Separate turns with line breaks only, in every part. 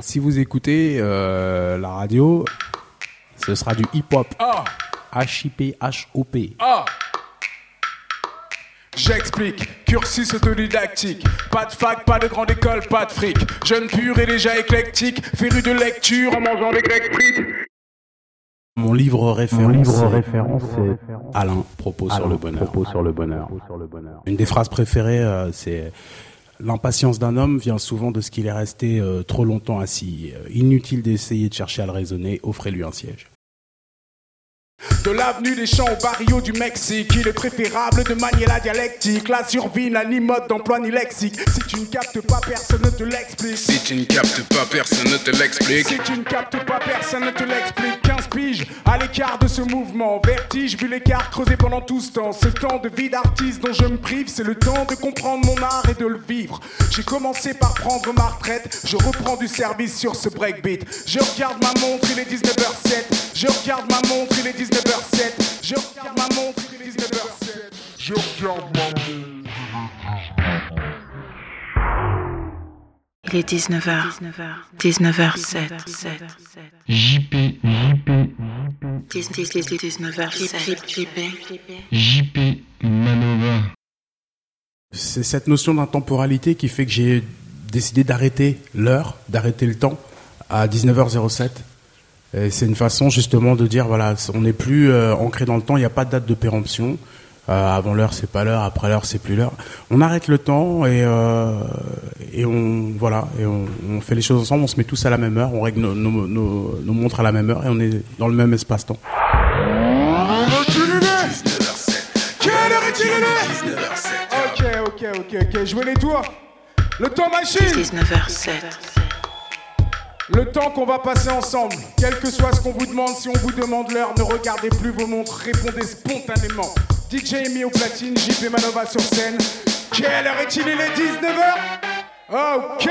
Si vous écoutez euh, la radio, ce sera du hip-hop.
Ah,
H-I-P-H-O-P.
ah. J'explique, cursus autodidactique, pas de fac, pas de grande école, pas de fric. Jeune pur et déjà éclectique, féru de lecture en mangeant des grecs frites.
Mon livre référence, c'est Alain, propos, sur, le bonheur. sur le bonheur. Une des phrases préférées, euh, c'est L'impatience d'un homme vient souvent de ce qu'il est resté euh, trop longtemps assis. Euh, Inutile d'essayer de chercher à le raisonner, offrez-lui un siège.
De l'avenue des champs au barrio du Mexique, il est préférable de manier la dialectique. La survie n'a ni mode d'emploi ni lexique. Si tu ne captes pas, personne ne te l'explique.
Si tu ne captes pas, personne ne te l'explique.
Si tu ne captes pas, personne ne te l'explique. 15 piges à l'écart de ce mouvement. Vertige, vu l'écart creusé pendant tout ce temps. Ce temps de vie d'artiste dont je me prive, c'est le temps de comprendre mon art et de le vivre. J'ai commencé par prendre ma retraite. Je reprends du service sur ce breakbeat. Je regarde ma montre, il est 19h07. Je regarde ma montre, il est 19h07. Je regarde ma montre, il est 19h07. Je regarde ma montre.
Il est 19h. 19h07.
JP, JP,
19h07. JP.
JP Manova.
C'est cette notion d'intemporalité qui fait que j'ai décidé d'arrêter l'heure, d'arrêter le temps à 19h07. Et C'est une façon justement de dire voilà, on n'est plus euh, ancré dans le temps, il n'y a pas de date de péremption. Euh, avant l'heure, c'est pas l'heure, après l'heure, c'est plus l'heure. On arrête le temps et, euh, et on voilà, et on, on fait les choses ensemble. On se met tous à la même heure, on règle nos, nos, nos- nos montres à la même heure et on est dans le même espace-temps.
Quelle heure est-il il est Ok, ok, ok, ok. Jouez les tours. Le temps machine.
19h07.
Le temps qu'on va passer ensemble. Quel que soit ce qu'on vous demande, si on vous demande l'heure, ne regardez plus vos montres, répondez spontanément. DJ Amy au platine, JP Manova sur scène. Quelle heure est-il? Il est 19h Ok.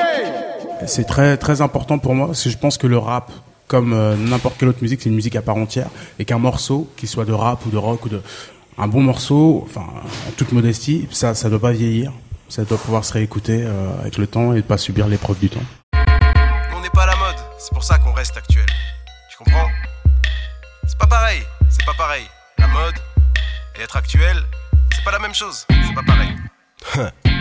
C'est très très important pour moi parce que je pense que le rap, comme euh, n'importe quelle autre musique, c'est une musique à part entière et qu'un morceau, qu'il soit de rap ou de rock ou de un bon morceau, enfin en toute modestie, ça ça doit pas vieillir, ça doit pouvoir se réécouter euh, avec le temps et pas subir l'épreuve du temps.
C'est pour ça qu'on reste actuel. Tu comprends? C'est pas pareil, c'est pas pareil. La mode et être actuel, c'est pas la même chose, c'est pas pareil.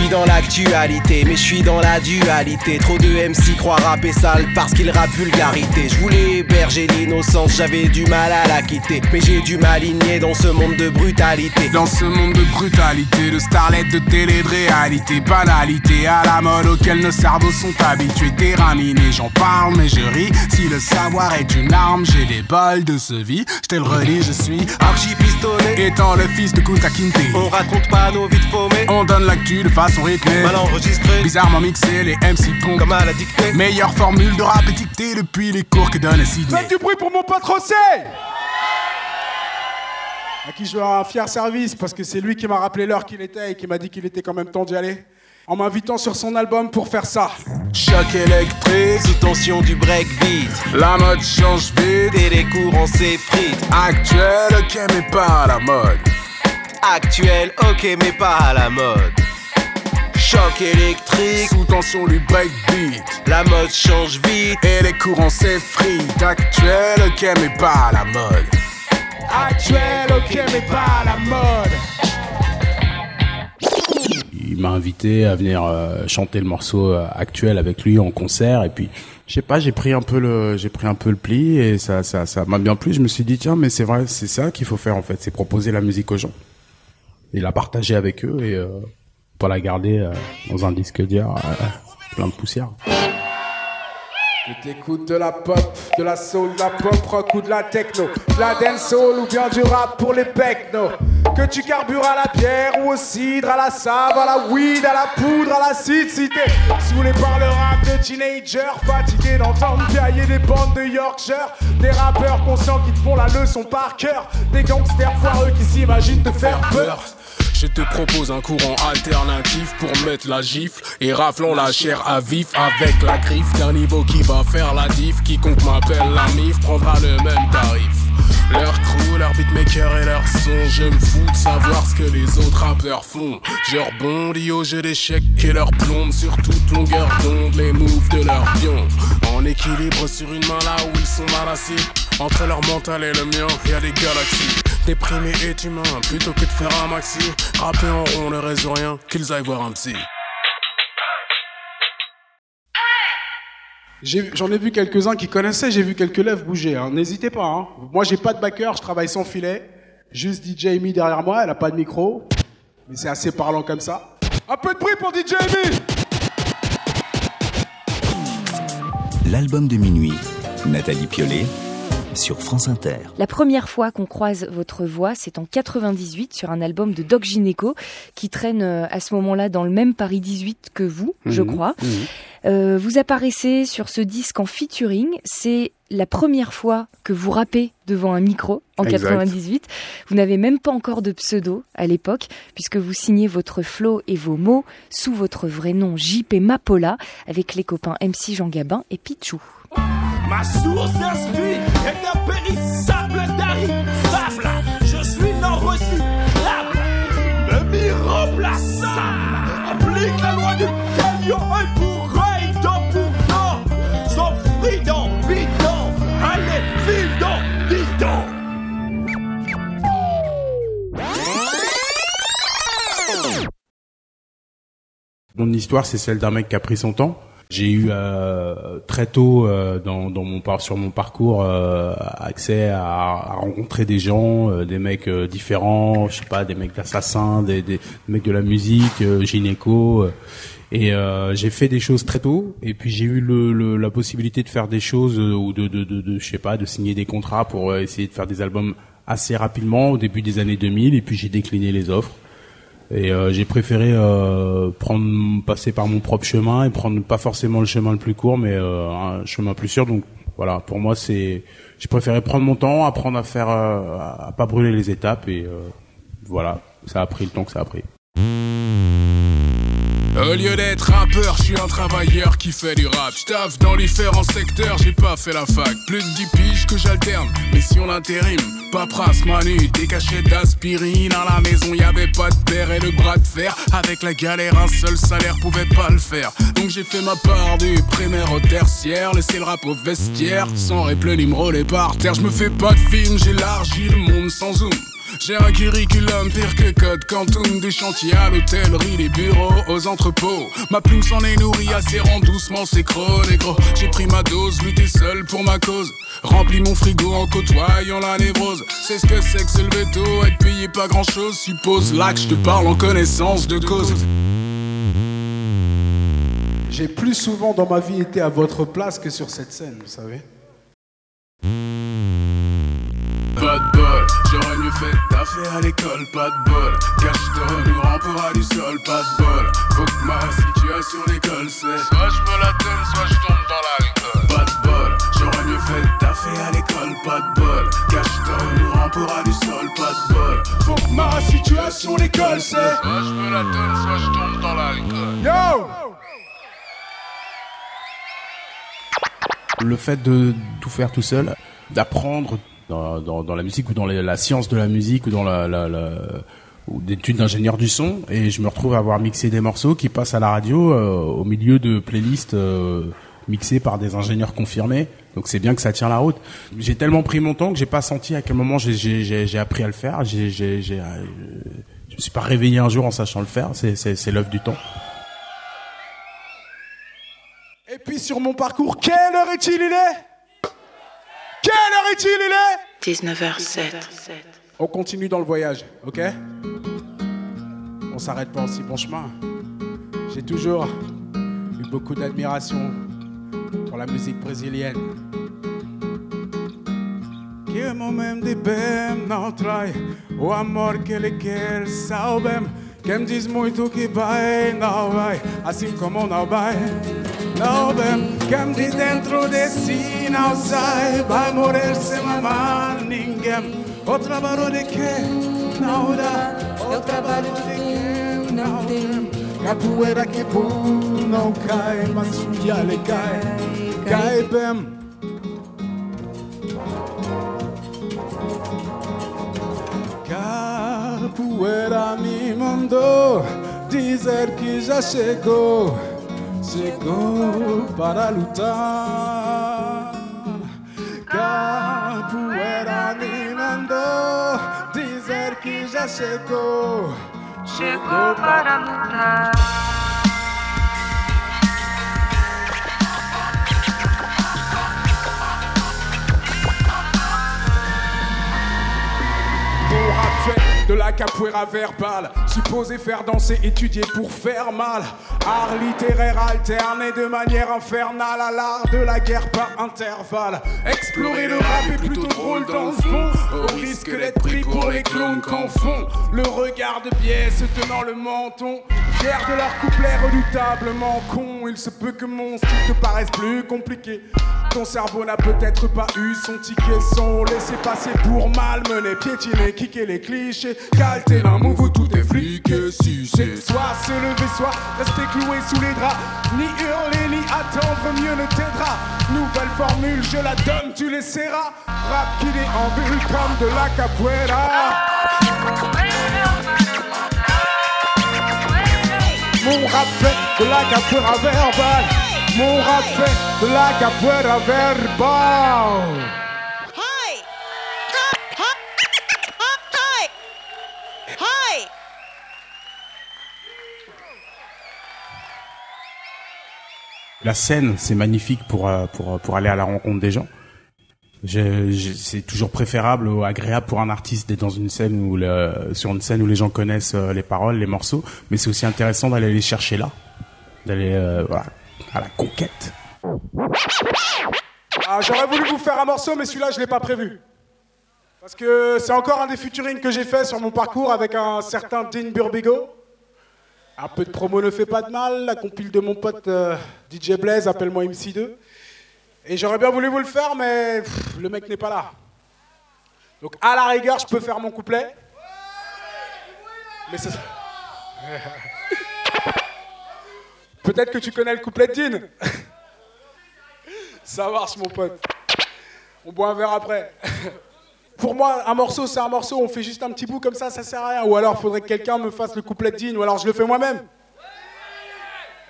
Je suis dans l'actualité, mais je suis dans la dualité. Trop de MC croient rapper sale parce qu'ils rappent vulgarité. Je voulais héberger l'innocence, j'avais du mal à la quitter. Mais j'ai dû m'aligner dans ce monde de brutalité.
Dans ce monde de brutalité, de starlet, de télé, de réalité, banalité à la mode auquel nos cerveaux sont habitués, terraminés. J'en parle, mais je ris. Si le savoir est une arme, j'ai des balles de ce vie. Je te le redis, je suis
Archie pistonné,
étant le fils de Kunta Kinte.
on raconte pas nos vies de.
On donne l'actu de façon rythmée.
Mal enregistré,
Bizarrement mixé, les MC pompent.
comme à la dictée.
Meilleure formule de rap étiquetée depuis les cours que donne Sydney.
Faites du bruit pour mon pote Rossé À qui je veux un fier service parce que c'est lui qui m'a rappelé l'heure qu'il était et qui m'a dit qu'il était quand même temps d'y aller. En m'invitant sur son album pour faire ça.
Choc électrique,
Sous tension du breakbeat,
la mode change vite.
et les courants s'effritent.
Actuel, ok, mais pas à la mode.
Actuel, ok, mais pas à la mode. Choc électrique,
Sous tension du breakbeat.
la mode change vite.
Et les courants s'effritent. Actuel, ok, mais pas la mode.
Actuel, ok, mais pas la mode.
Il m'a invité à venir euh, chanter le morceau euh, actuel avec lui en concert et puis je sais pas, j'ai pris un peu le j'ai pris un peu le pli et ça ça ça m'a bien plu, je me suis dit tiens mais c'est vrai, c'est ça qu'il faut faire en fait, c'est proposer la musique aux gens. Et la partager avec eux et euh, pas la garder euh, dans un disque dur euh, plein de poussière.
Que t'écoutes de la pop, de la soul, de la pop rock ou de la techno, de la dance soul ou bien du rap pour les pecnos. Que tu carbures à la pierre ou au cidre, à la save, à la weed, à la poudre, à la cité. Saoulé par le rap de teenagers, fatigué d'entendre piailler des bandes de Yorkshire. Des rappeurs conscients qui te font la leçon par cœur. Des gangsters foireux qui s'imaginent te faire peur.
Je te propose un courant alternatif pour mettre la gifle et raflons la chair à vif avec la griffe d'un niveau qui va faire la diff. Quiconque m'appelle la mif prendra le même tarif. Leur crew, leur beatmaker et leur son, je me fous de savoir ce que les autres rappeurs font. Je rebondis au jeu d'échecs et leur plombe sur toute longueur d'onde les moves de leur pion. En équilibre sur une main là où ils sont mal assis. Entre leur mental et le mien, y a des galaxies. Déprimé et humain, plutôt que de faire un maxi. Rapper en rond ne résout rien, qu'ils aillent voir un psy.
J'en ai, vu quelques-uns qui connaissaient, j'ai vu quelques lèvres bouger. hein. N'hésitez pas. Hein. Moi, j'ai pas de backer, je travaille sans filet. Juste DJ Amy derrière moi, elle a pas de micro. Mais c'est assez parlant comme ça. Un peu de bruit pour DJ Amy
L'album de minuit, Nathalie Piolet, sur France Inter.
La première fois qu'on croise votre voix, c'est en 98 sur un album de Doc Gineco qui traîne euh, à ce moment-là dans le même Paris 18 que vous, je
Mhm,
crois.
mhm.
Euh, vous apparaissez sur ce disque en featuring. C'est la première fois que vous rappez devant un micro en
Exact.
98. Vous n'avez même pas encore de pseudo à l'époque puisque vous signez votre flow et vos mots sous votre vrai nom JP Mapola avec les copains MC Jean Gabin et Pichou.
Ma source d'inspiration est impérissable, tarissable. Je suis non recyclable, même irremplaçable. Applique la loi du camion et pour œil, dent pour. Sans fridon, bidon, allez, fidon, bidon.
Mon histoire, c'est celle d'un mec qui a pris son temps. J'ai eu euh, très tôt euh, dans, dans mon sur mon parcours euh, accès à, à rencontrer des gens, euh, des mecs euh, différents, je sais pas, des mecs d'assassins, des, des mecs de la musique, euh, gynéco. et j'ai fait des choses très tôt. Et puis j'ai eu le, le- la possibilité de faire des choses ou de, de, de, je sais pas, de signer des contrats pour essayer de faire des albums assez rapidement au début des années 2000. Et puis j'ai décliné les offres. Et euh, j'ai préféré euh, prendre passer par mon propre chemin et prendre pas forcément le chemin le plus court, mais euh, un chemin plus sûr. Donc voilà, pour moi c'est, j'ai préféré prendre mon temps, apprendre à faire, euh, à pas brûler les étapes et euh, voilà, ça a pris le temps que ça a pris.
Au lieu d'être rappeur, je suis un travailleur qui fait du rap. J'taffe dans différents secteurs, j'ai pas fait la fac. Plus de 10 piges que j'alterne, mission d'intérim. Paperasse, manu, des cachets d'aspirine. À la maison, y avait pas de père et le bras de fer. Avec la galère, un seul salaire pouvait pas le faire. Donc j'ai fait ma part du primaire au tertiaire. Laissé le rap au vestiaire, sans réplénim rôler par terre. Je me fais pas de film, j'élargis le monde sans zoom. J'ai un curriculum pire que Code Quantum Des chantiers à l'hôtellerie, les bureaux, aux entrepôts. Ma plume s'en est nourrie, acérant doucement ses crocs négro J'ai pris ma dose, lutté seul pour ma cause. Rempli mon frigo en côtoyant la névrose. C'est ce que c'est que se lever tôt, être payé pas grand chose Suppose. Là que je te parle en connaissance de cause.
J'ai plus souvent dans ma vie été à votre place que sur cette scène, vous savez.
Bol, j'aurais mieux fait de taffer à l'école, pas de bol. Cache-toi, nous rampera du sol, pas de bol. Faut que ma situation l'école c'est Soit je me la donne, soit je tombe dans l'alcool. Pas de bol, j'aurais mieux fait taffer à l'école, pas de bol. Cache-toi, nous rampera du sol, pas de bol. Faut que ma situation l'école c'est Soit je me la donne, soit je tombe dans l'alcool.
Yo
Le fait de tout faire tout seul, d'apprendre dans, dans, dans la musique ou dans la, la science de la musique ou dans la, la, la ou d'études d'ingénieur du son, et je me retrouve à avoir mixé des morceaux qui passent à la radio euh, au milieu de playlists euh, mixées par des ingénieurs confirmés. Donc c'est bien que ça tient la route. J'ai tellement pris mon temps que j'ai pas senti à quel moment j'ai- appris à le faire. J'ai j'ai- j'ai, euh, je me suis pas réveillé un jour en sachant le faire. C'est c'est c'est l'œuvre du temps.
Et puis sur mon parcours, quelle heure est-il il est? Quelle heure est-il il est?
19h07.
On continue dans le voyage, ok? On s'arrête pas en si bon chemin. J'ai toujours eu beaucoup d'admiration pour la musique brésilienne. Que momento de bem não trai o amor que ele quer. Quem diz muito que vai, não vai, assim como não vai. Não vem de dentro de si não sai Vai morrer sem amar ninguém O trabalho de quem não dá O trabalho de quem não tem Capoeira que pum não cai Mas um dia ele cai Cai bem Capoeira me mandou Dizer que já chegou. Chegou para lutar. Capoeira me mandou dizer que já chegou, chegou para lutar. De la capoeira verbale, supposé faire danser, étudier pour faire mal. Art littéraire alterné de manière infernale à l'art de la guerre par intervalle. Explorer le rap est plutôt drôle dans le fond, au risque d'être pris pour les clones qu'en font. Le regard de biais se tenant le menton, de leur couplet redoutablement con. Il se peut que mon style te paraisse plus compliqué. Ton cerveau n'a peut-être pas eu son ticket son laissé passer pour malmener, piétiner, kicker les clichés, calter un où tout est fliqué, soit se lever, soit rester cloué sous les draps, ni hurler, ni attendre, mieux ne t'aidera. Nouvelle formule, je la donne, tu l'essaieras. Rap qui déambule comme de la capoeira. Mon rap fait de la capoeira verbale. Mon rap fait de la capoeira verbale.
Hi! Hi! Hi! Hi!
La scène, c'est magnifique pour, euh, pour, pour aller à la rencontre des gens. C'est toujours préférable ou agréable pour un artiste d'être dans une scène où le, sur une scène où les gens connaissent euh, les paroles, les morceaux, mais c'est aussi intéressant d'aller les chercher là, d'aller euh, voilà, à la conquête.
Ah, j'aurais voulu vous faire un morceau, mais celui-là, je l'ai pas prévu. Parce que c'est encore un des featuring que j'ai fait sur mon parcours avec un certain Dean Burbigo. Un peu de promo ne fait pas de mal. La compile de mon pote euh, DJ Blaze, appelle-moi MC2. Et j'aurais bien voulu vous le faire, mais le mec n'est pas là. Donc à la rigueur, je peux faire mon couplet. Mais c'est... Peut-être que tu connais le couplet de Dean. Ça marche, mon pote. On boit un verre après. Pour moi, un morceau, c'est un morceau. On fait juste un petit bout comme ça, ça sert à rien. Ou alors, faudrait que quelqu'un me fasse le couplet de. Ou alors, je le fais moi-même.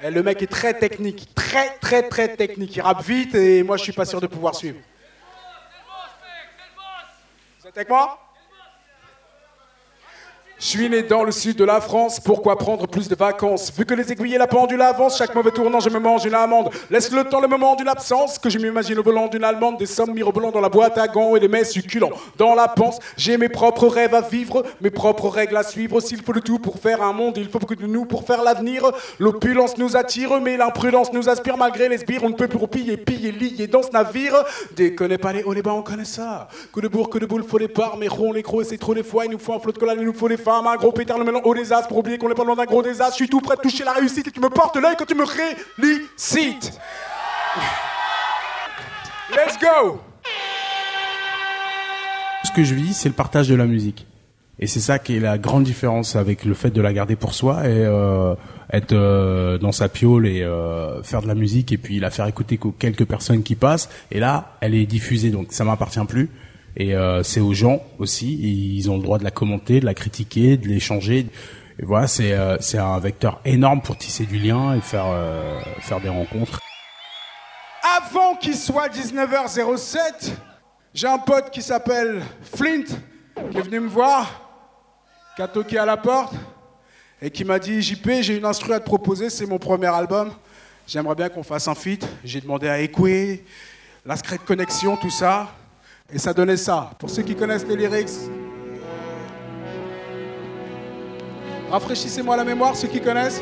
Et le mec est très technique. Très, très, très technique. Il rappe vite et moi, je suis pas sûr de pouvoir suivre. Vous êtes avec moi? Je suis né dans le sud de la France, pourquoi prendre plus de vacances? Vu que les aiguilles et la pendule avancent, chaque mauvais tournant, je me mange une amende. Laisse le temps, le moment d'une absence, que je m'imagine au volant d'une allemande, des sommes mirobolants dans la boîte à gants et des mets succulents. Dans la panse, j'ai mes propres rêves à vivre, mes propres règles à suivre. S'il faut le tout pour faire un monde, il faut beaucoup de nous pour faire l'avenir. L'opulence nous attire, mais l'imprudence nous aspire malgré les sbires. On ne peut plus piller, piller, lier dans ce navire. Déconnez pas les hauts, les bas, on connaît ça. Que de bourre, que de boule, faut les parts, mais rond, les crocs, c'est trop les fois. Il nous faut un flot de collage, il nous faut les femmes, un gros pétard, le haut des as pour oublier qu'on est pas loin d'un gros désastre. Je suis tout prêt de toucher la réussite et tu me portes l'œil quand tu me félicites. Let's go!
Ce que je vis, c'est le partage de la musique. Et c'est ça qui est la grande différence avec le fait de la garder pour soi et euh, être euh, dans sa piole et euh, faire de la musique et puis la faire écouter qu'aux quelques personnes qui passent. Et là, elle est diffusée, donc ça m'appartient plus. Et euh, c'est aux gens aussi. Ils ont le droit de la commenter, de la critiquer, de l'échanger. Et voilà, c'est euh, un vecteur énorme pour tisser du lien et faire euh, faire des rencontres.
Avant qu'il soit 19h07, j'ai un pote qui s'appelle Flint qui est venu me voir, qui a toqué à la porte et qui m'a dit JP, j'ai une instru à te proposer, c'est mon premier album. J'aimerais bien qu'on fasse un feat. J'ai demandé à Ekwe, la Secret Connexion, tout ça. Et ça donnait ça. Pour ceux qui connaissent les lyrics, rafraîchissez-moi la mémoire, ceux qui connaissent.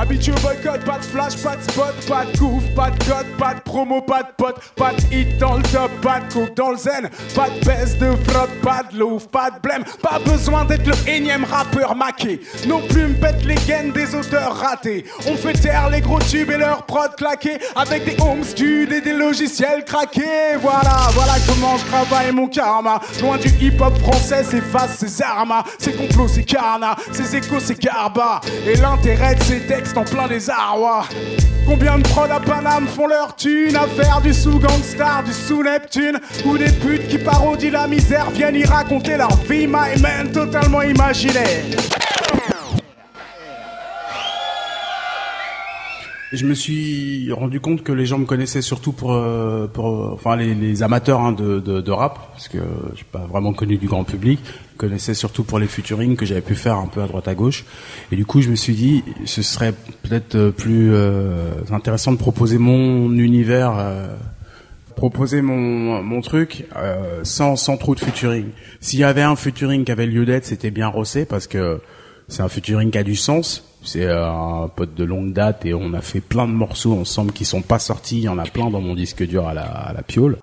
Habitué au boycott, pas de flash, pas de spot, pas de couf, pas de code, pas de promo, pas de pote, pas de hit dans le top, pas de coke dans le zen, pas de baisse de frotte, pas de louf, pas de blême, pas besoin d'être le énième rappeur maqué, non plus me pète les gaines des auteurs ratés. On fait taire les gros tubes et leurs prods claqués avec des home studios et des logiciels craqués. Voilà, voilà comment je travaille mon karma. Loin du hip-hop français, c'est face, c'est Zarma, c'est complot, c'est Carna, c'est échos, c'est Garba. Et l'intérêt de ces textes en plein désarroi. Combien de prods à Paname font leur thune à faire du sous-gangstar, du sous-Neptune Ou des putes qui parodient la misère viennent y raconter leur vie, my man, totalement imaginaire
Je me suis rendu compte que les gens me connaissaient surtout pour, euh, pour euh, enfin les, les amateurs hein, de, de, de rap, parce que je suis pas vraiment connu du grand public. Me connaissaient surtout pour les futurings que j'avais pu faire un peu à droite à gauche. Et du coup, je me suis dit, ce serait peut-être euh, plus euh, intéressant de proposer mon univers, euh, proposer mon, mon truc euh, sans, sans trop de futuring. S'il y avait un futuring qui avait lieu d'être, c'était bien Rossé, parce que c'est un futuring qui a du sens. C'est euh, un pote de longue date et on a fait plein de morceaux ensemble qui sont pas sortis. Il y en a plein dans mon disque dur à la, à la piole.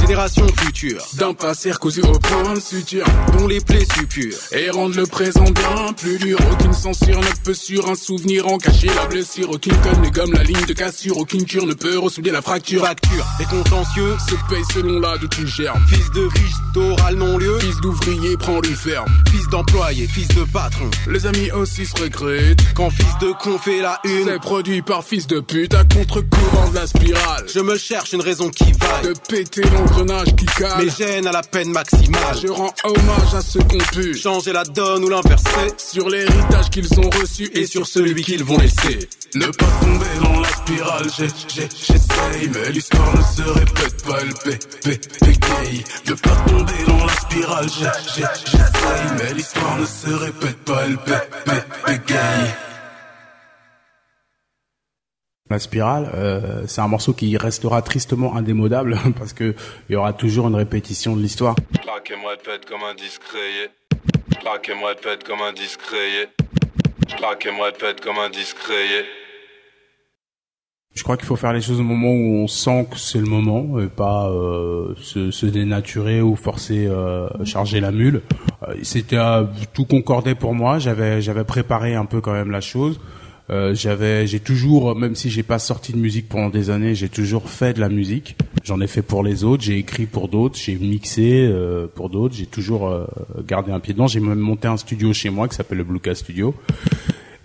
Génération future,
D'un passé causé au point de suture
dont les plaies suppurent.
Et rendre le présent bien plus dur. Aucune censure ne peut sur un souvenir en cacher la blessure. Aucune conne ne gomme la ligne de cassure. Aucune cure ne peut ressouder la fracture.
Fracture, les contentieux,
Se paye selon la de tout germe
fils de riche, d'oral non-lieu,
Fils d'ouvrier prend lui ferme
fils d'employé, fils de patron.
Les amis aussi se regrettent
Quand fils de con fait la une,
C'est produit par fils de pute à contre-courant de la spirale.
Je me cherche une raison qui vaille.
De péter qui cale
Mes gènes à la peine maximale.
Je rends hommage à ceux qu'on pu
Changer la donne ou l'inverser,
Sur l'héritage qu'ils ont reçu
et sur celui qu'ils vont laisser.
Ne pas tomber dans la spirale, j'essaye, mais l'histoire ne se répète pas, paie, paye. Ne pas tomber dans la spirale, j'essaye, mais l'histoire ne se répète pas, paie, paye.
La spirale, euh, c'est un morceau qui restera tristement indémodable parce que il y aura toujours une répétition de l'histoire.
Craque et me répète comme un discret. Craque et me répète comme un discret. Craque et me répète comme un discret.
Je crois qu'il faut faire les choses au moment où on sent que c'est le moment, et pas euh, se, se dénaturer ou forcer euh, charger la mule. Euh, C'était euh, tout concordait pour moi. J'avais j'avais préparé un peu quand même la chose. Euh, j'avais j'ai toujours même si j'ai pas sorti de musique pendant des années, j'ai toujours fait de la musique. J'en ai fait pour les autres, j'ai écrit pour d'autres, j'ai mixé euh, pour d'autres. J'ai toujours euh, gardé un pied dedans. J'ai même monté un studio chez moi qui s'appelle le Blueca Studio.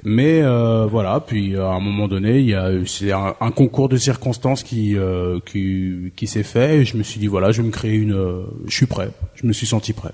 Mais euh, voilà, puis à un moment donné, il y a c'est un, concours de circonstances qui euh, qui, qui s'est fait. Et je me suis dit voilà, je vais me créer une. euh, je suis prêt. Je me suis senti prêt.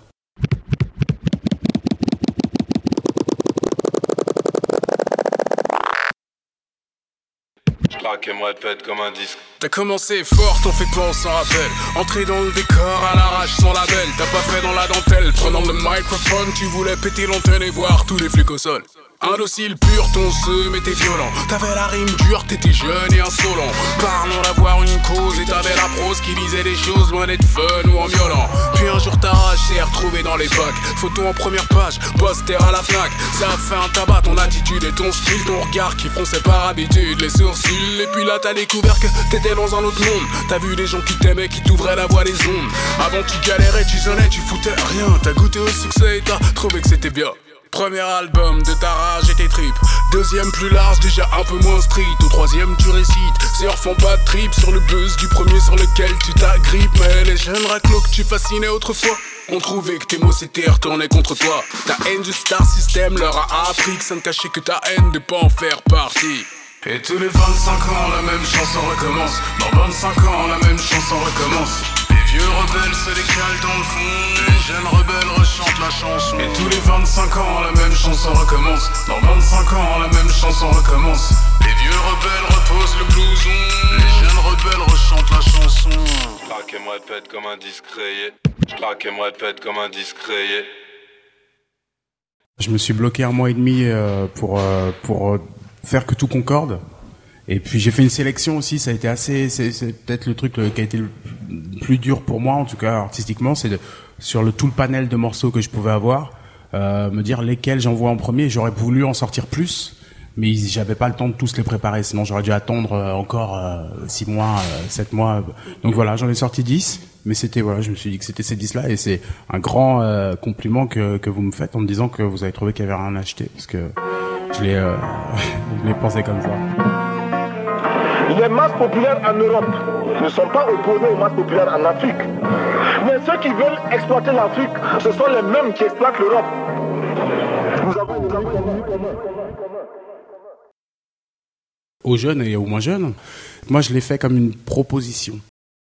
Comme un disque.
T'as commencé fort, t'en fais pas, on s'en rappelle. Entré dans le décor à l'arrache sans label. T'as pas fait dans la dentelle, prenant le microphone. Tu voulais péter l'antenne et voir tous les flics au sol. Indocile pur, ton seum était violent. T'avais la rime dure, t'étais jeune et insolent. Parlons d'avoir une cause et t'avais la prose qui disait des choses loin d'être fun ou en violent. Puis un jour ta rage s'est dans les bacs. Photo en première page, poster à la Fnac. Ça a fait un tabac, ton attitude et ton style, ton regard qui fronçait par habitude les sourcils. Et puis là t'as découvert que t'étais dans un autre monde. T'as vu des gens qui t'aimaient, qui t'ouvraient la voie des ondes. Avant tu galérais, tu sonnais, tu foutais rien. T'as goûté au succès et t'as trouvé que c'était bien. Premier album de ta rage et tes tripes. Deuxième plus large, déjà un peu moins street. Au troisième, tu récites. Ces font pas de trip sur le buzz du premier sur lequel tu t'agrippes. Mais les jeunes raclos que tu fascinais autrefois ont trouvé que tes mots s'étaient retournés contre toi. Ta haine du star system leur a appris que ça ne cachait que ta haine de pas en faire partie. Et tous les 25 ans, la même chanson recommence. Dans 25 ans, la même chanson recommence. Les vieux rebelles se décalent dans le fond. Les jeunes rebelles rechantent la chanson. Et tous les 25 ans, la même chanson recommence. Dans 25 ans, la même chanson recommence. Les vieux rebelles reposent le blouson. Les jeunes rebelles rechantent la chanson.
Craque et me répète comme un discret. Craque et me répète comme un discret.
Je me suis bloqué un mois et demi euh, pour euh, pour euh, faire que tout concorde. Et puis j'ai fait une sélection aussi. Ça a été assez. C'est peut-être le truc euh, qui a été le plus dur pour moi, en tout cas artistiquement, c'est de- sur le tout le panel de morceaux que je pouvais avoir, euh, me dire lesquels j'envoie en premier. J'aurais voulu en sortir plus, mais j'avais pas le temps de tous les préparer. Sinon j'aurais dû attendre euh, encore euh, six mois, euh, sept mois. Donc voilà, j'en ai sorti 10 mais c'était voilà, je me suis dit que c'était ces 10 là et c'est un grand euh, compliment que, que vous me faites en me disant que vous avez trouvé qu'il y avait rien à acheter parce que je l'ai euh, je l'ai pensé comme ça.
Les masses populaires en Europe ne sont pas opposées aux masses populaires en Afrique. Mais ceux qui veulent exploiter l'Afrique, ce sont les mêmes qui exploitent l'Europe. Nous avons une
aux jeunes et aux moins jeunes. Moi, je l'ai fait comme une proposition.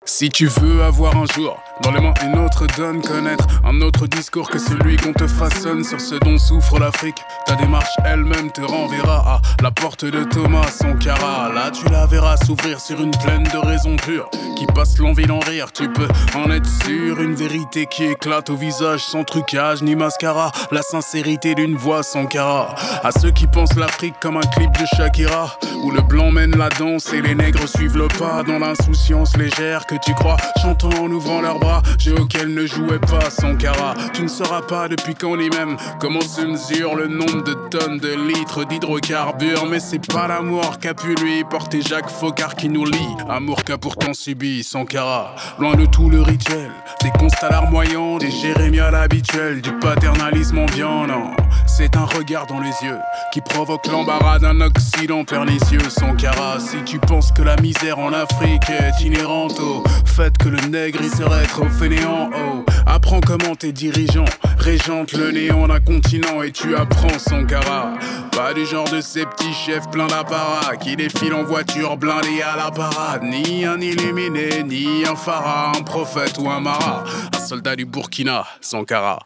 Si tu veux avoir un jour dans les mains une autre donne connaître un autre discours que celui qu'on te façonne sur ce dont souffre l'Afrique, ta démarche elle-même te renverra à la porte de Thomas Sankara. Là, tu la verras s'ouvrir sur une plaine de raisons pures qui passe l'envie d'en rire. Tu peux en être sûr, une vérité qui éclate au visage sans trucage ni mascara. La sincérité d'une voix Sankara. À ceux qui pensent l'Afrique comme un clip de Shakira, où le blanc mène la danse et les nègres suivent le pas dans l'insouciance légère que tu crois, chantant en ouvrant leurs bras, jeu auquel ne jouait pas Sankara. Tu ne sauras pas depuis quand ni même comment se mesure le nombre de tonnes de litres d'hydrocarbures, mais c'est pas l'amour qu'a pu lui porter Jacques Faucard qui nous lie. Amour qu'a pourtant subi Sankara, loin de tout le rituel, des constats larmoyants, des jérémiades habituels, du paternalisme ambiant. C'est un regard dans les yeux qui provoque l'embarras d'un Occident pernicieux. Sankara, si tu penses que la misère en Afrique est inhérente au fait que le nègre il serait trop fainéant, oh, apprends comment tes dirigeants régentent le néant d'un continent et tu apprends Sankara. Pas du genre de ces petits chefs pleins d'apparat qui défilent en voiture blindée à la parade. Ni un illuminé, ni un pharaon, un prophète ou un marat. Un soldat du Burkina, Sankara.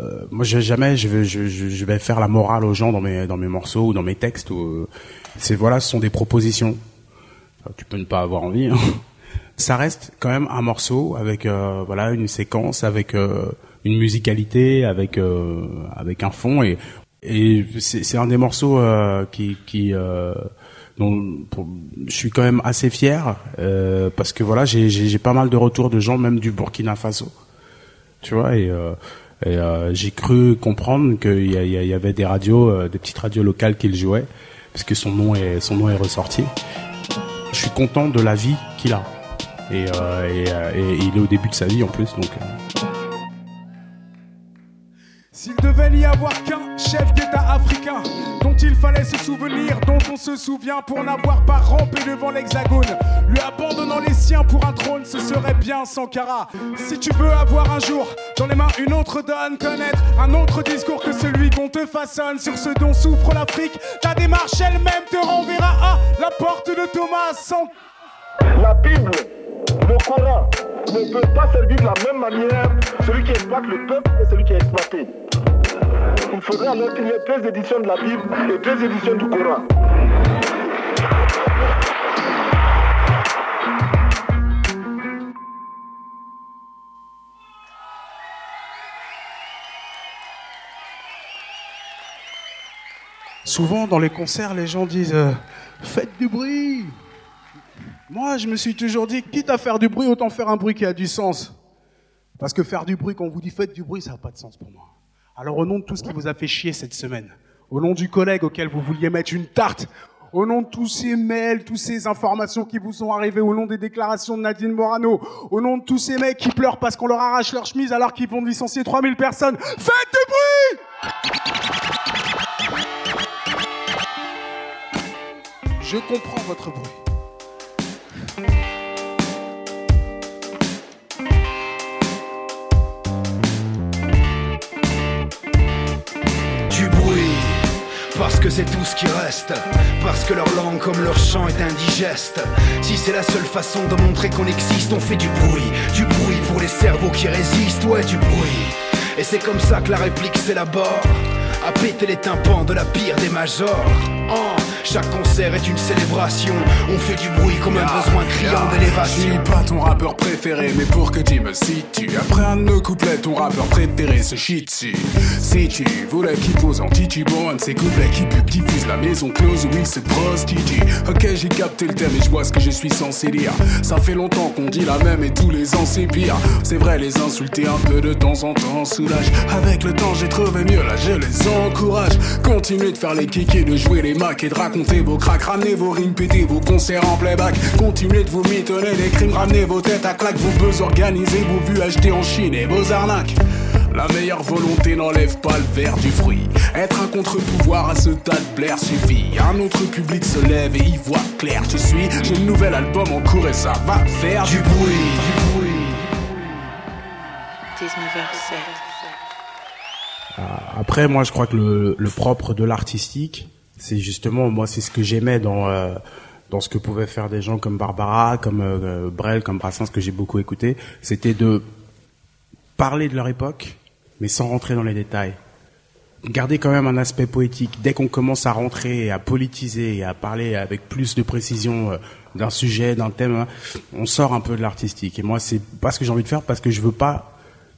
Euh, moi, je, jamais je vais, je, je, vais faire la morale aux gens dans mes, dans mes morceaux ou dans mes textes. Ou, euh, c'est voilà, ce sont des propositions. Tu peux ne pas avoir envie. hein. Ça reste quand même un morceau avec euh, voilà une séquence, avec euh, une musicalité, avec euh, avec un fond et et c'est, un des morceaux euh, qui qui dont pour- je suis quand même assez fier euh, parce que voilà j'ai pas mal de retours de gens même du Burkina Faso tu vois et, euh, et, euh, j'ai cru comprendre qu'il y, y avait des radios euh, des petites radios locales qu'il jouait parce que son nom est son nom est ressorti. Je suis content de la vie qu'il a. Et, euh, et, et il est au début de sa vie en plus donc
S'il devait n'y avoir qu'un chef d'État africain dont il fallait se souvenir, dont on se souvient pour n'avoir pas rampé devant l'hexagone, lui abandonnant les siens pour un trône, ce serait bien Sankara. Si tu veux avoir un jour dans les mains une autre donne, connaître un autre discours que celui qu'on te façonne sur ce dont souffre l'Afrique, ta démarche elle-même te renverra à la porte de Thomas Sankara.
La Bible, le Coran ne peut pas servir de la même manière celui qui exploite le peuple et celui qui est exploité. Il faudrait alors qu'il y ait deux éditions de la Bible et deux éditions du Coran.
souvent dans les concerts les gens disent euh, faites du bruit moi je me suis toujours dit quitte à faire du bruit autant faire un bruit qui a du sens. Parce que faire du bruit quand on vous dit faites du bruit ça n'a pas de sens pour moi. Alors au nom de tout ce qui vous a fait chier cette semaine au nom du collègue auquel vous vouliez mettre une tarte au nom de tous ces mails, toutes ces informations qui vous sont arrivées, au nom des déclarations de Nadine Morano, au nom de tous ces mecs qui pleurent parce qu'on leur arrache leur chemise alors qu'ils vont licencier 3000 personnes, faites du bruit! Je comprends votre bruit.
Que c'est tout ce qui reste. Parce que leur langue comme leur chant est indigeste. Si c'est la seule façon de montrer qu'on existe, on fait du bruit. Du bruit pour les cerveaux qui résistent, ouais, du bruit. Et c'est comme ça que la réplique s'élabore. À péter les tympans de la pire des majors. Oh, chaque concert est une célébration. On fait du bruit comme un besoin criant
Je
d'élévation.
suis pas ton rappeur préféré, mais pour que tu me situes, après un de nos couplets, ton rappeur préféré se chie dessus. Si tu voulais qu'il pose en titubant un de ces couplets qui pue, qui fuse la maison close où il se prostitue. Ok, j'ai capté le thème et je vois ce que je suis censé dire. Ça fait longtemps qu'on dit la même et tous les ans c'est pire. C'est vrai, les insulter un peu de temps en temps soulage. Avec le temps, j'ai trouvé mieux, là je les encourage. Continuez de faire les kikis, de jouer les macs et de vos cracks. Ramenez vos rimes, pétez vos concerts en playback. Continuez de vous mitonner des crimes, ramenez vos têtes à claque, vos buzz organisés, vos vues achetées en Chine et vos arnaques. La meilleure volonté n'enlève pas le verre du fruit. Être un contre-pouvoir à ce tas de blaire suffit. Un autre public se lève et y voit clair. Je suis, j'ai le nouvel album en cours et ça va faire du bruit.
19h07.
Après, moi, je crois que le, le propre de l'artistique, c'est justement moi c'est ce que j'aimais dans euh, dans ce que pouvaient faire des gens comme Barbara, comme euh, Brel, comme Brassens que j'ai beaucoup écouté, c'était de parler de leur époque, mais sans rentrer dans les détails. Garder quand même un aspect poétique. Dès qu'on commence à rentrer, à politiser à parler avec plus de précision euh, d'un sujet, d'un thème, hein, on sort un peu de l'artistique. Et moi, c'est pas ce que j'ai envie de faire parce que je veux pas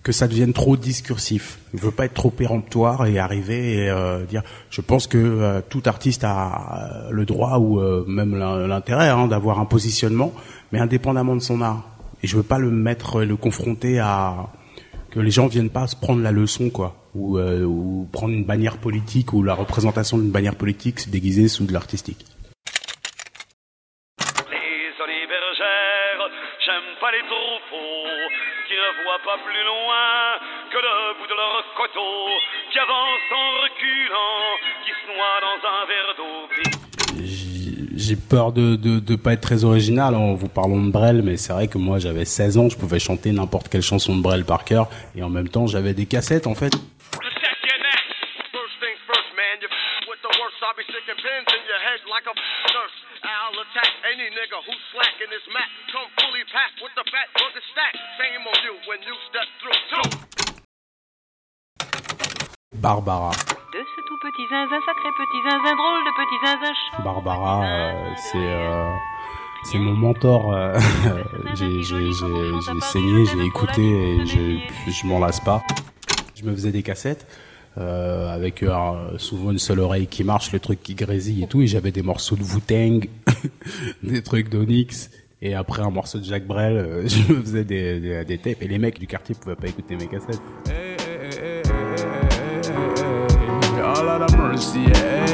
que ça devienne trop discursif. Je veux pas être trop péremptoire et arriver et euh, dire. Je pense que euh, tout artiste a euh, le droit ou euh, même l'in- l'intérêt hein, d'avoir un positionnement, mais indépendamment de son art. Et je veux pas le mettre, le confronter à que les gens viennent pas se prendre la leçon, quoi, ou, euh, ou prendre une bannière politique ou la représentation d'une bannière politique se déguiser sous de l'artistique.
Pas plus loin que le bout de leur coteau, qui avancent en reculant, qui se noient dans un verre d'eau.
J'ai peur de, de de pas être très original en vous parlant de Brel, mais c'est vrai que moi j'avais 16 ans, je pouvais chanter n'importe quelle chanson de Brel par cœur, et en même temps j'avais des cassettes en fait. Barbara.
De ce tout petit zinzin, sacré petit zinzin, drôle de petit zinzin.
Barbara, euh, c'est euh, c'est mon mentor. euh, j'ai j'ai- j'ai- j'ai saigné, j'ai écouté et je, je m'en lasse pas. Je me faisais des cassettes euh, avec euh, souvent une seule oreille qui marche, le truc qui grésille et tout, et j'avais des morceaux de Wu-Tang, des trucs d'Onyx. Et après un morceau de Jacques Brel, euh, je me faisais des, des, des tapes. Et les mecs du quartier pouvaient pas écouter mes cassettes.
Oh Yeah.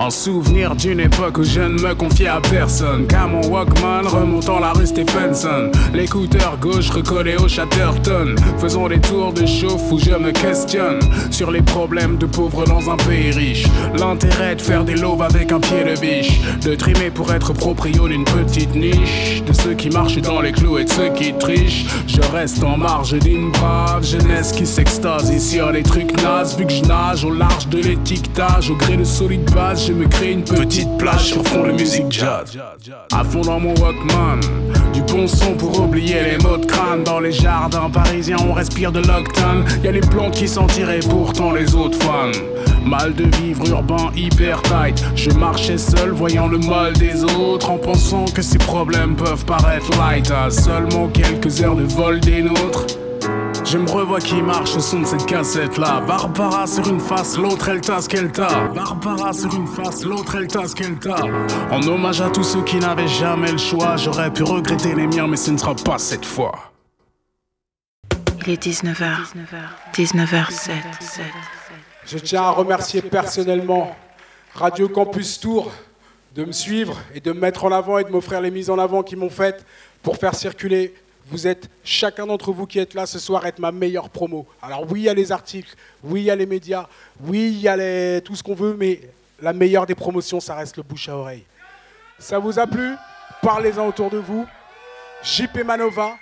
En souvenir d'une époque où je ne me confiais à personne. Qu'à mon Walkman remontant la rue Stephenson. L'écouteur gauche recollé au Chatterton. Faisons des tours de chauffe où je me questionne Sur les problèmes de pauvres dans un pays riche. L'intérêt de faire des lobes avec un pied de biche. De trimer pour être proprio d'une petite niche. De ceux qui marchent dans les clous et de ceux qui trichent. Je reste en marge d'une brave jeunesse qui s'extasie sur les trucs nazes. Vu que je nage au large de l'étiquetage Au gré de solide base je me crée une petite plage sur fond de musique jazz. À fond dans mon Walkman Du bon son pour oublier les mots de crâne. Dans les jardins parisiens on respire de l'octane. Y'a les plantes qui s'en tiraient pourtant les autres fans Mal de vivre urbain hyper tight. Je marchais seul voyant le mal des autres. En pensant que ces problèmes peuvent paraître light. À seulement quelques heures de vol des nôtres je me revois qui marche au son de cette cassette là Barbara sur une face, l'autre elle tasse qu'elle t'a Barbara sur une face, l'autre elle tasse qu'elle t'a En hommage à tous ceux qui n'avaient jamais le choix J'aurais pu regretter les miens mais ce ne sera pas cette fois
Il est 19h. 19h07.
Je tiens à remercier personnellement Radio Campus Tour de me suivre et de me mettre en avant et de m'offrir les mises en avant qu'ils m'ont faites pour faire circuler. Vous êtes, chacun d'entre vous qui êtes là ce soir, être ma meilleure promo. Alors oui, il y a les articles, oui, il y a les médias, oui, il y a tout ce qu'on veut, mais la meilleure des promotions, ça reste le bouche à oreille. Ça vous a plu? Parlez-en autour de vous. JP Manova,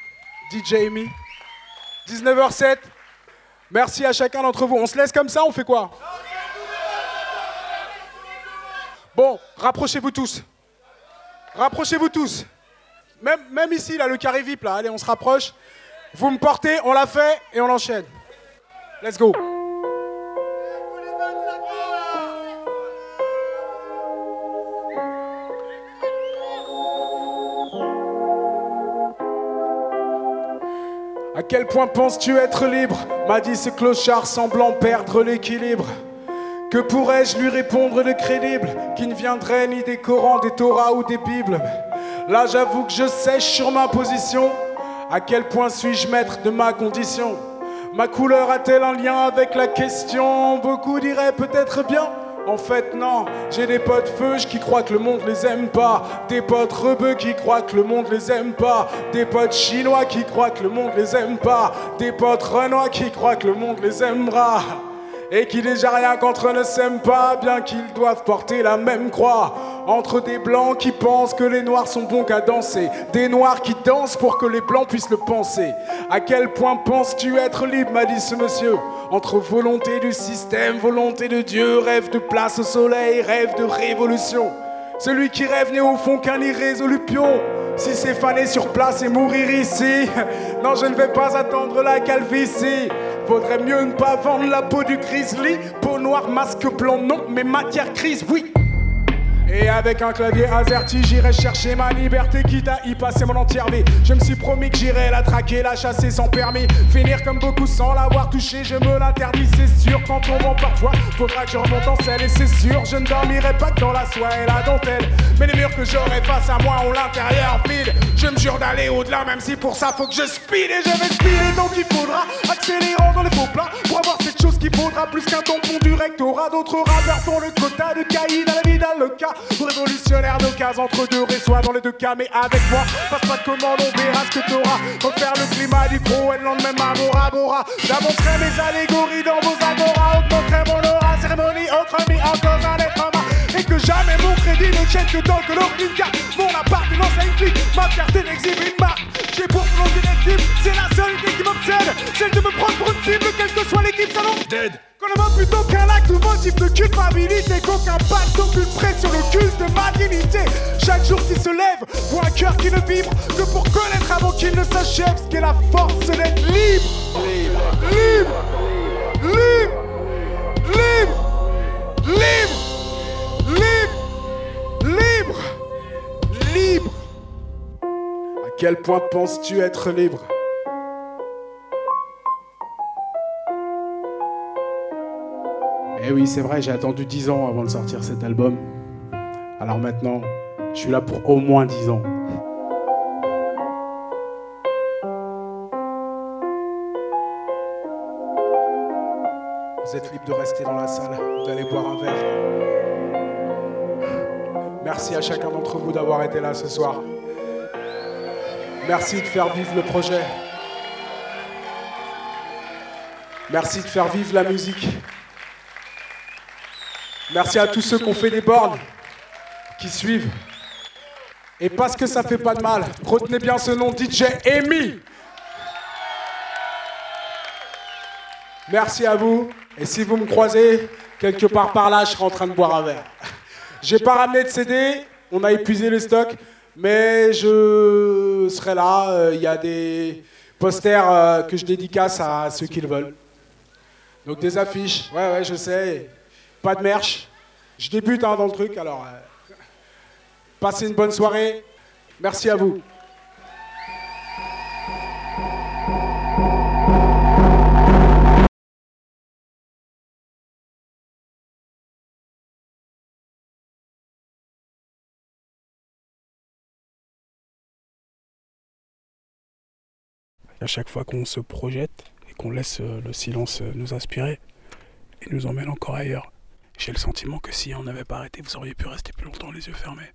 DJ Amy, 19h07. Merci à chacun d'entre vous. On se laisse comme ça, on fait quoi? Bon, rapprochez-vous tous. Rapprochez-vous tous. Même, ici, là, le carré VIP, là. Allez, on se rapproche. Vous me portez, on l'a fait et on enchaîne. Let's go. À quel point penses-tu être libre? M'a dit ce clochard semblant perdre l'équilibre. Que pourrais-je lui répondre de crédible qui ne viendrait ni des Corans, des Torahs ou des Bibles? Là j'avoue que je sèche sur ma position. À quel point suis-je maître de ma condition? Ma couleur a-t-elle un lien avec la question? Beaucoup diraient peut-être bien. En fait, non, j'ai des potes feuges qui croient que le monde les aime pas. Des potes rebeux qui croient que le monde les aime pas. Des potes chinois qui croient que le monde les aime pas. Des potes renois qui croient que le monde les aimera. Et qui déjà rien eux ne s'aiment pas, bien qu'ils doivent porter la même croix. Entre des blancs qui pensent que les noirs sont bons qu'à danser, des noirs qui dansent pour que les blancs puissent le penser. À quel point penses-tu être libre, m'a dit ce monsieur? Entre volonté du système, volonté de Dieu, rêve de place au soleil, rêve de révolution. Celui qui rêve n'est au fond qu'un irrésolu pion. Si c'est faner sur place et mourir ici, non, je ne vais pas attendre la calvitie. Vaudrait mieux ne pas vendre la peau du grizzly. Peau noire, masque blanc, non, mais matière grise, oui. Et avec un clavier azerty, j'irai chercher ma liberté, quitte à y passer mon entière vie. Je me suis promis que j'irai la traquer, la chasser sans permis. Finir comme beaucoup sans l'avoir touché, je me l'interdis, c'est sûr. Quand on vend parfois, faudra que je remonte en selle. Et c'est sûr, je ne dormirai pas dans la soie et la dentelle. Mais les murs que j'aurai face à moi ont l'intérieur vide. Je me jure d'aller au-delà, même si pour ça faut que je speed. Et je vais speeder, donc il faudra accélérant dans les faux plats. Pour avoir chose qui vaudra plus qu'un tampon du rectorat. D'autres rappeurs font le quota de caïd dans la vie dans le cas. Révolutionnaire de cases entre deux résois dans les deux cas, mais avec moi, passe pas de commande, on verra ce que t'auras. Refaire le climat du le lendemain à Bora Bora. J'avancerai mes allégories dans vos agora, augmenterai mon aura, cérémonie, autre mis en cause un être. Et que jamais mon crédit ne tienne que tant que l'aucune carte. Mon appartenance à une clique, ma fierté n'exhibe une marque. J'ai pour mon directive, c'est la seule idée qui m'obsède. Celle de me prendre pour une cible, quelle que soit l'équipe, salon. Dead. Qu'on plutôt qu'un acte motif de culpabilité Qu'aucun pacte, aucune pression, le culte de ma dignité Chaque jour qui se lève, voit un cœur qui ne vibre Que pour connaître avant qu'il ne s'achève Ce qu'est la force d'être Libre Libre Libre Libre Libre quel point penses-tu être libre? Eh oui, c'est vrai, j'ai attendu 10 ans avant de sortir cet album. Alors maintenant, je suis là pour au moins 10 ans. Vous êtes libre de rester dans la salle, d'aller boire un verre. Merci à chacun d'entre vous d'avoir été là ce soir. Merci de faire vivre le projet. Merci de faire vivre la musique. Merci à tous ceux qui ont fait des bornes, qui suivent. Et parce que ça fait pas de mal, retenez bien ce nom, DJ Amy. Merci à vous. Et si vous me croisez quelque part par là, je serai en train de boire un verre. J'ai pas ramené de CD, on a épuisé les stocks, mais je serai là. Euh, Il y a des posters euh, que je dédicace à ceux qui le veulent. Donc des affiches, ouais, ouais, je sais. Pas de merch. Je débute hein, dans le truc, alors euh, passez une bonne soirée. Merci à vous.
À chaque fois qu'on se projette et qu'on laisse euh, le silence euh, nous inspirer, il nous emmène encore ailleurs. J'ai le sentiment que si on n'avait pas arrêté, vous auriez pu rester plus longtemps les yeux fermés.